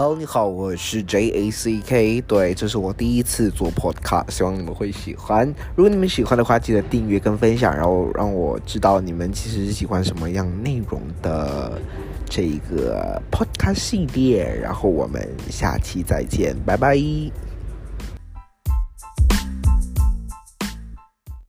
Hello，你好，我是 Jack。对，这是我第一次做 podcast，希望你们会喜欢。如果你们喜欢的话，记得订阅跟分享，然后让我知道你们其实喜欢什么样内容的这一个 podcast 系列。然后我们下期再见，拜拜。